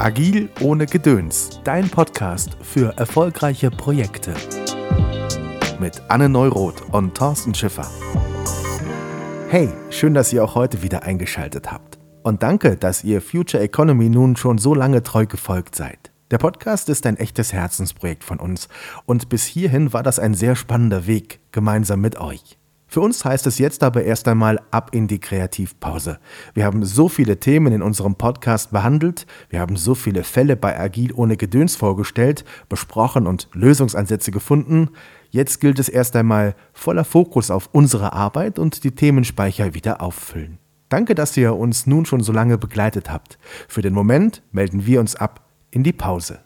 Agil ohne Gedöns, dein Podcast für erfolgreiche Projekte. Mit Anne Neuroth und Thorsten Schiffer. Hey, schön, dass ihr auch heute wieder eingeschaltet habt. Und danke, dass ihr Future Economy nun schon so lange treu gefolgt seid. Der Podcast ist ein echtes Herzensprojekt von uns und bis hierhin war das ein sehr spannender Weg, gemeinsam mit euch. Für uns heißt es jetzt aber erst einmal ab in die Kreativpause. Wir haben so viele Themen in unserem Podcast behandelt, wir haben so viele Fälle bei Agil ohne Gedöns vorgestellt, besprochen und Lösungsansätze gefunden. Jetzt gilt es erst einmal voller Fokus auf unsere Arbeit und die Themenspeicher wieder auffüllen. Danke, dass ihr uns nun schon so lange begleitet habt. Für den Moment melden wir uns ab in die Pause.